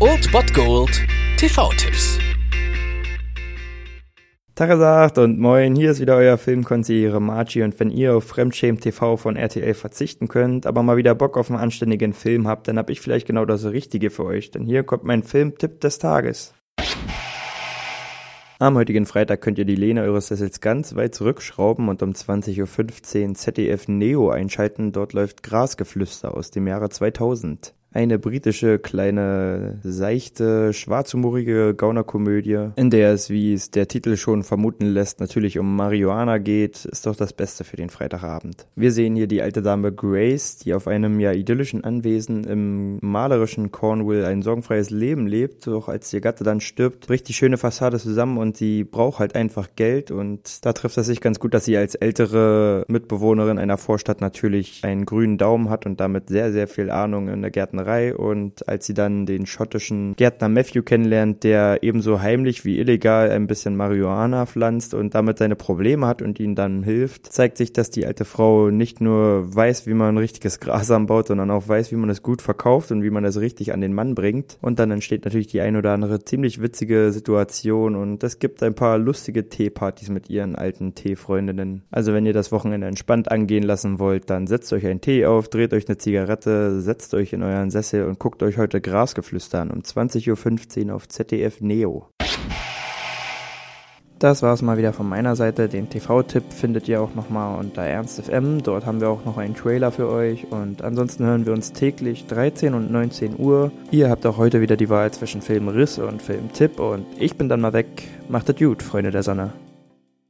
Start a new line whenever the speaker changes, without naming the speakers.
Old Bot Gold TV-Tipps.
Tagesagt und moin, hier ist wieder euer Filmkonsigliere Margie und wenn ihr auf Fremdschämen TV von RTL verzichten könnt, aber mal wieder Bock auf einen anständigen Film habt, dann hab ich vielleicht genau das Richtige für euch, denn hier kommt mein Filmtipp des Tages. Am heutigen Freitag könnt ihr die Lehne eures Sessels ganz weit zurückschrauben und um 20.15 Uhr ZDF Neo einschalten. Dort läuft Grasgeflüster aus dem Jahre 2000 eine britische, kleine, seichte, schwarzhumorige Gaunerkomödie, in der es, wie es der Titel schon vermuten lässt, natürlich um Marihuana geht, ist doch das Beste für den Freitagabend. Wir sehen hier die alte Dame Grace, die auf einem ja idyllischen Anwesen im malerischen Cornwall ein sorgenfreies Leben lebt, doch als ihr Gatte dann stirbt, bricht die schöne Fassade zusammen und sie braucht halt einfach Geld und da trifft es sich ganz gut, dass sie als ältere Mitbewohnerin einer Vorstadt natürlich einen grünen Daumen hat und damit sehr, sehr viel Ahnung in der Gärtnerei Gärtnerei und als sie dann den schottischen Gärtner Matthew kennenlernt, der ebenso heimlich wie illegal ein bisschen Marihuana pflanzt und damit seine Probleme hat und ihnen dann hilft, zeigt sich, dass die alte Frau nicht nur weiß, wie man richtiges Gras anbaut, sondern auch weiß, wie man es gut verkauft und wie man es richtig an den Mann bringt. Und dann entsteht natürlich die ein oder andere ziemlich witzige Situation und es gibt ein paar lustige Teepartys mit ihren alten Teefreundinnen. Also wenn ihr das Wochenende entspannt angehen lassen wollt, dann setzt euch einen Tee auf, dreht euch eine Zigarette, setzt euch in euren Sessel und guckt euch heute Grasgeflüster an um 20.15 Uhr auf ZDF Neo. Das war es mal wieder von meiner Seite. Den TV-Tipp findet ihr auch nochmal unter Ernst FM. Dort haben wir auch noch einen Trailer für euch. Und ansonsten hören wir uns täglich 13 und 19 Uhr. Ihr habt auch heute wieder die Wahl zwischen Filmriss und Filmtipp. Und ich bin dann mal weg. Macht es gut, Freunde der Sonne.